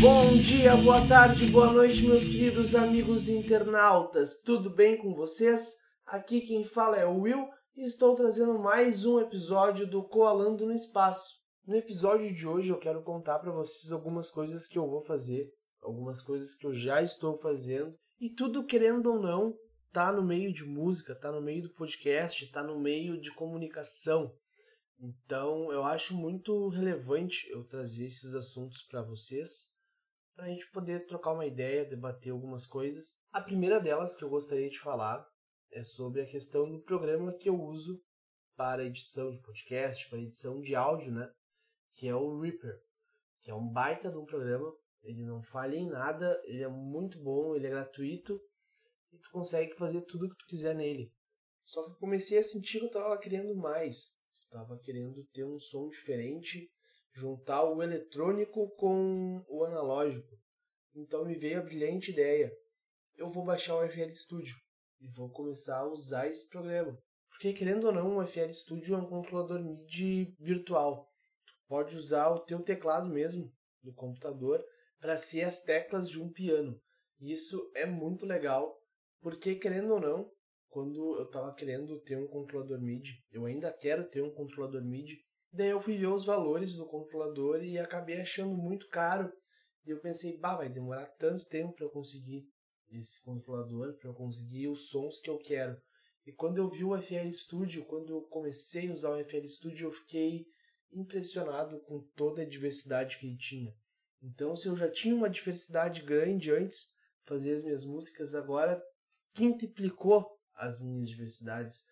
Bom dia, boa tarde, boa noite, meus queridos amigos internautas. Tudo bem com vocês? Aqui quem fala é o Will e estou trazendo mais um episódio do Coalando no Espaço. No episódio de hoje eu quero contar para vocês algumas coisas que eu vou fazer, algumas coisas que eu já estou fazendo e tudo querendo ou não tá no meio de música, tá no meio do podcast, tá no meio de comunicação. Então, eu acho muito relevante eu trazer esses assuntos para vocês, para a gente poder trocar uma ideia, debater algumas coisas. A primeira delas que eu gostaria de falar é sobre a questão do programa que eu uso para edição de podcast, para edição de áudio, né? Que é o Reaper, que é um baita de um programa. Ele não falha em nada, ele é muito bom, ele é gratuito e tu consegue fazer tudo o que tu quiser nele. Só que eu comecei a sentir que eu estava querendo mais. Eu tava querendo ter um som diferente, juntar o eletrônico com o analógico. Então me veio a brilhante ideia. Eu vou baixar o FL Studio e vou começar a usar esse programa. Porque querendo ou não, o FL Studio é um controlador MIDI virtual. Tu pode usar o teu teclado mesmo do computador para ser as teclas de um piano. E isso é muito legal, porque querendo ou não, quando eu estava querendo ter um controlador MIDI, eu ainda quero ter um controlador MIDI, daí eu fui ver os valores do controlador e acabei achando muito caro. E eu pensei, bah, vai demorar tanto tempo para eu conseguir esse controlador, para eu conseguir os sons que eu quero. E quando eu vi o FL Studio, quando eu comecei a usar o FL Studio, eu fiquei impressionado com toda a diversidade que ele tinha. Então, se eu já tinha uma diversidade grande antes, fazer as minhas músicas, agora quintuplicou as minhas diversidades,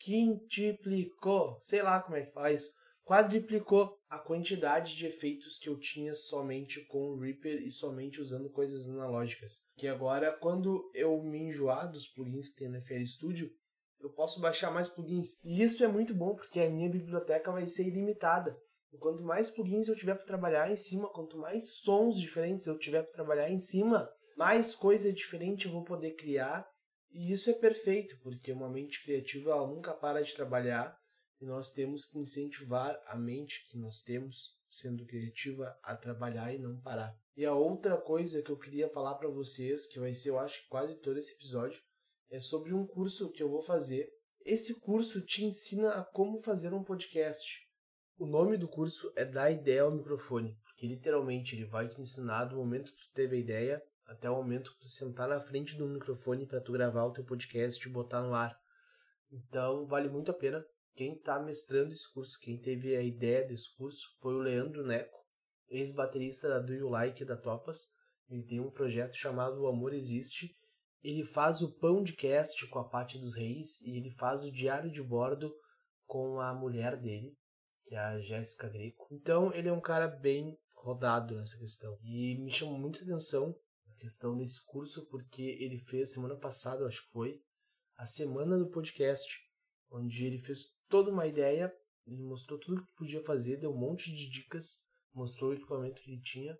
quintuplicou, sei lá como é que fala isso, quadriplicou a quantidade de efeitos que eu tinha somente com o Reaper e somente usando coisas analógicas. Que agora, quando eu me enjoar dos plugins que tem no FL Studio, eu posso baixar mais plugins. E isso é muito bom porque a minha biblioteca vai ser ilimitada. Quanto mais plugins eu tiver para trabalhar em cima, quanto mais sons diferentes eu tiver para trabalhar em cima, mais coisa diferente eu vou poder criar. E isso é perfeito, porque uma mente criativa ela nunca para de trabalhar e nós temos que incentivar a mente que nós temos, sendo criativa, a trabalhar e não parar. E a outra coisa que eu queria falar para vocês, que vai ser eu acho que quase todo esse episódio, é sobre um curso que eu vou fazer. Esse curso te ensina a como fazer um podcast. O nome do curso é Dar Ideia ao Microfone, porque literalmente ele vai te ensinar do momento que tu teve a ideia até o momento que tu sentar na frente do microfone para tu gravar o teu podcast e botar no ar. Então vale muito a pena quem está mestrando esse curso, quem teve a ideia desse curso, foi o Leandro Neco, ex-baterista da Do You Like da Topas. Ele tem um projeto chamado O Amor Existe. Ele faz o pão de cast com a Pati dos Reis e ele faz o diário de bordo com a mulher dele, que é a Jéssica Greco. Então ele é um cara bem rodado nessa questão. E me chamou muita atenção questão desse curso porque ele fez semana passada, acho que foi, a semana do podcast, onde ele fez toda uma ideia, ele mostrou tudo que podia fazer, deu um monte de dicas, mostrou o equipamento que ele tinha.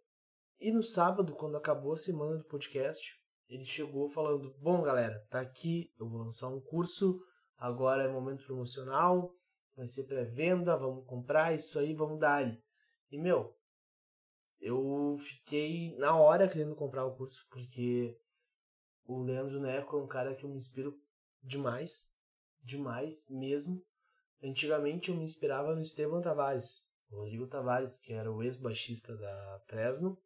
E no sábado, quando acabou a semana do podcast, ele chegou falando: Bom, galera, tá aqui, eu vou lançar um curso, agora é momento promocional, vai ser pré-venda, vamos comprar isso aí, vamos dar. E meu, eu fiquei na hora querendo comprar o curso, porque o Leandro Neco é um cara que eu me inspiro demais, demais mesmo. Antigamente eu me inspirava no Esteban Tavares, Rodrigo Tavares, que era o ex-baixista da Fresno,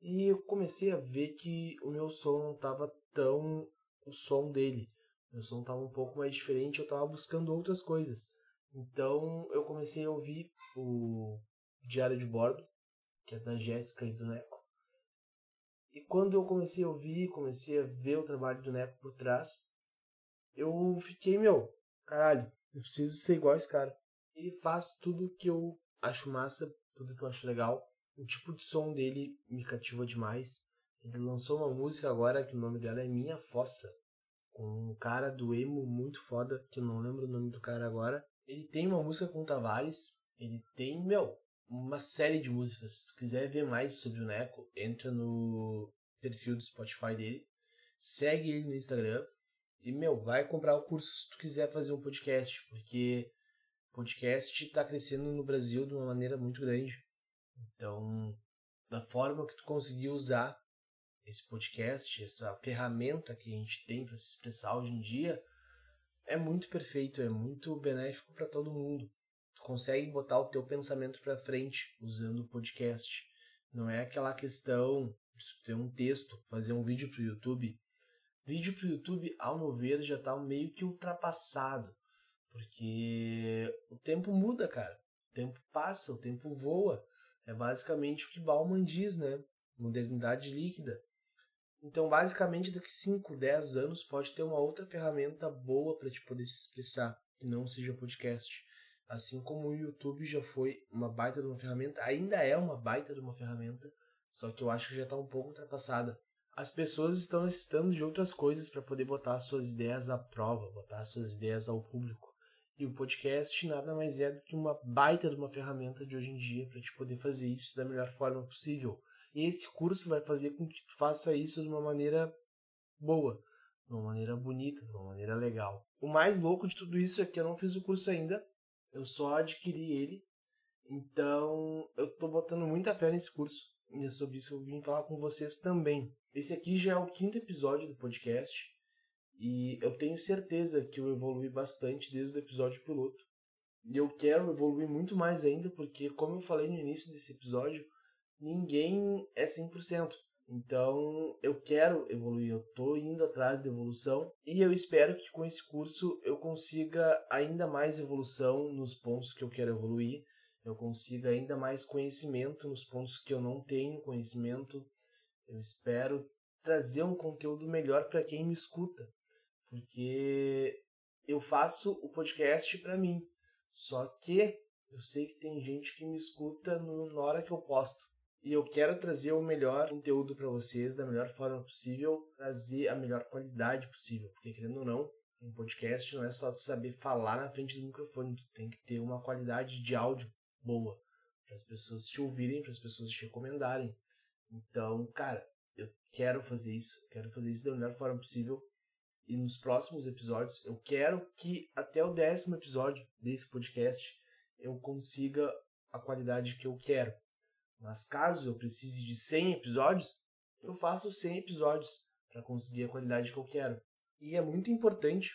e eu comecei a ver que o meu som não estava tão o som dele. Meu som estava um pouco mais diferente, eu estava buscando outras coisas. Então eu comecei a ouvir o Diário de Bordo, que é da Jéssica e do Neco. E quando eu comecei a ouvir, comecei a ver o trabalho do Neco por trás, eu fiquei, meu, caralho, eu preciso ser igual a esse cara. Ele faz tudo que eu acho massa, tudo que eu acho legal. O tipo de som dele me cativa demais. Ele lançou uma música agora que o nome dela é Minha Fossa. Com um cara do emo muito foda, que eu não lembro o nome do cara agora. Ele tem uma música com o Tavares. Ele tem, meu, uma série de músicas. Se tu quiser ver mais sobre o Neco, entra no perfil do Spotify dele. Segue ele no Instagram. E, meu, vai comprar o curso se tu quiser fazer um podcast, porque podcast está crescendo no Brasil de uma maneira muito grande. Então, da forma que tu conseguir usar esse podcast, essa ferramenta que a gente tem para se expressar hoje em dia, é muito perfeito, é muito benéfico para todo mundo. Consegue botar o teu pensamento para frente usando o podcast. Não é aquela questão de ter um texto, fazer um vídeo para o YouTube. Vídeo para o YouTube, ao meu ver, já está meio que ultrapassado. Porque o tempo muda, cara. O tempo passa, o tempo voa. É basicamente o que Bauman diz, né? Modernidade líquida. Então, basicamente, daqui 5, 10 anos pode ter uma outra ferramenta boa para te poder se expressar, que não seja podcast. Assim como o YouTube já foi uma baita de uma ferramenta, ainda é uma baita de uma ferramenta, só que eu acho que já está um pouco ultrapassada. As pessoas estão necessitando de outras coisas para poder botar suas ideias à prova, botar suas ideias ao público. E o podcast nada mais é do que uma baita de uma ferramenta de hoje em dia para te poder fazer isso da melhor forma possível. E esse curso vai fazer com que tu faça isso de uma maneira boa, de uma maneira bonita, de uma maneira legal. O mais louco de tudo isso é que eu não fiz o curso ainda, eu só adquiri ele. Então, eu tô botando muita fé nesse curso. E é sobre isso que eu vim falar com vocês também. Esse aqui já é o quinto episódio do podcast. E eu tenho certeza que eu evolui bastante desde o episódio piloto. E eu quero evoluir muito mais ainda, porque, como eu falei no início desse episódio, ninguém é 100%. Então, eu quero evoluir, eu estou indo atrás da evolução e eu espero que com esse curso eu consiga ainda mais evolução nos pontos que eu quero evoluir, eu consiga ainda mais conhecimento nos pontos que eu não tenho conhecimento. Eu espero trazer um conteúdo melhor para quem me escuta, porque eu faço o podcast para mim. Só que eu sei que tem gente que me escuta no, na hora que eu posto. E eu quero trazer o melhor conteúdo para vocês da melhor forma possível, trazer a melhor qualidade possível, porque querendo ou não, um podcast não é só tu saber falar na frente do microfone, tu tem que ter uma qualidade de áudio boa para as pessoas te ouvirem, para as pessoas te recomendarem. Então, cara, eu quero fazer isso, quero fazer isso da melhor forma possível. E nos próximos episódios, eu quero que até o décimo episódio desse podcast eu consiga a qualidade que eu quero. Mas caso eu precise de 100 episódios, eu faço 100 episódios para conseguir a qualidade que eu quero. E é muito importante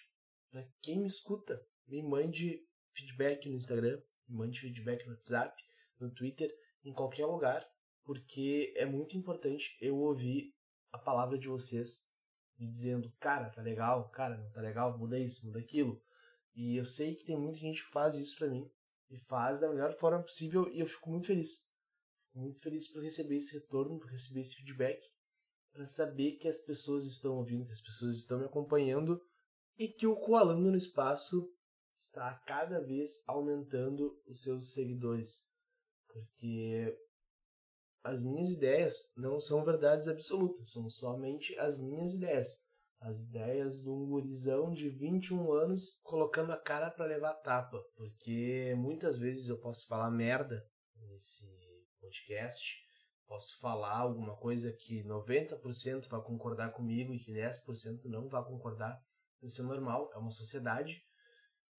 para quem me escuta, me mande feedback no Instagram, me mande feedback no WhatsApp, no Twitter, em qualquer lugar, porque é muito importante eu ouvir a palavra de vocês me dizendo, cara, tá legal, cara, não tá legal, muda isso, muda aquilo. E eu sei que tem muita gente que faz isso para mim e faz da melhor forma possível e eu fico muito feliz muito feliz por receber esse retorno, por receber esse feedback, para saber que as pessoas estão ouvindo, que as pessoas estão me acompanhando e que o Coalando no Espaço está cada vez aumentando os seus seguidores. Porque as minhas ideias não são verdades absolutas, são somente as minhas ideias. As ideias de um gurizão de 21 anos colocando a cara para levar tapa. Porque muitas vezes eu posso falar merda nesse podcast, posso falar alguma coisa que 90% vai concordar comigo e que 10% não vai concordar. Isso é normal, é uma sociedade.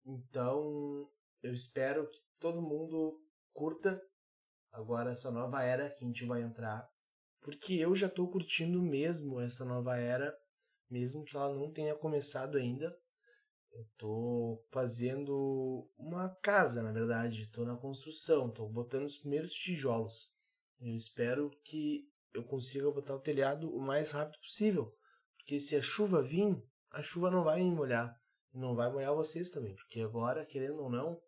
Então, eu espero que todo mundo curta agora essa nova era que a gente vai entrar, porque eu já estou curtindo mesmo essa nova era, mesmo que ela não tenha começado ainda. Eu estou fazendo uma casa, na verdade. Estou na construção, estou botando os primeiros tijolos. Eu espero que eu consiga botar o telhado o mais rápido possível. Porque se a chuva vir, a chuva não vai me molhar. Não vai molhar vocês também. Porque agora, querendo ou não,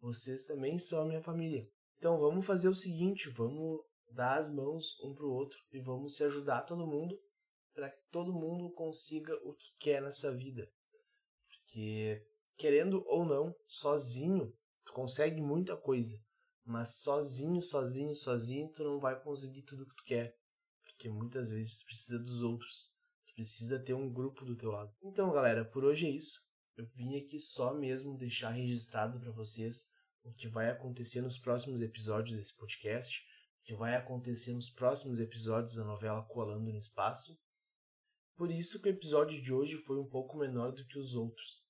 vocês também são a minha família. Então vamos fazer o seguinte: vamos dar as mãos um para o outro e vamos se ajudar todo mundo para que todo mundo consiga o que quer nessa vida. Porque, querendo ou não, sozinho, tu consegue muita coisa. Mas sozinho, sozinho, sozinho, tu não vai conseguir tudo que tu quer. Porque muitas vezes tu precisa dos outros. Tu precisa ter um grupo do teu lado. Então, galera, por hoje é isso. Eu vim aqui só mesmo deixar registrado para vocês o que vai acontecer nos próximos episódios desse podcast, o que vai acontecer nos próximos episódios da novela Colando no Espaço por isso que o episódio de hoje foi um pouco menor do que os outros.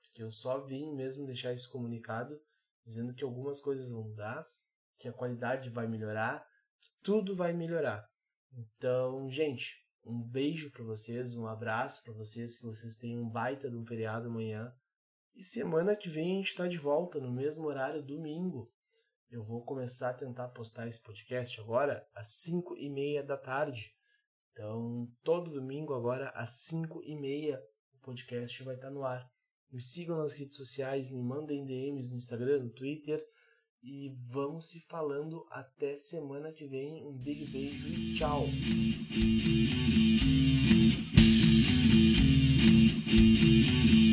Porque eu só vim mesmo deixar esse comunicado dizendo que algumas coisas vão mudar, que a qualidade vai melhorar, que tudo vai melhorar. Então, gente, um beijo para vocês, um abraço para vocês, que vocês tenham um baita de um feriado amanhã. E semana que vem a gente está de volta no mesmo horário, domingo. Eu vou começar a tentar postar esse podcast agora às 5 e meia da tarde. Então, todo domingo agora às 5 e meia o podcast vai estar no ar. Me sigam nas redes sociais, me mandem DMs no Instagram, no Twitter. E vamos se falando até semana que vem. Um big beijo e tchau! Thank you.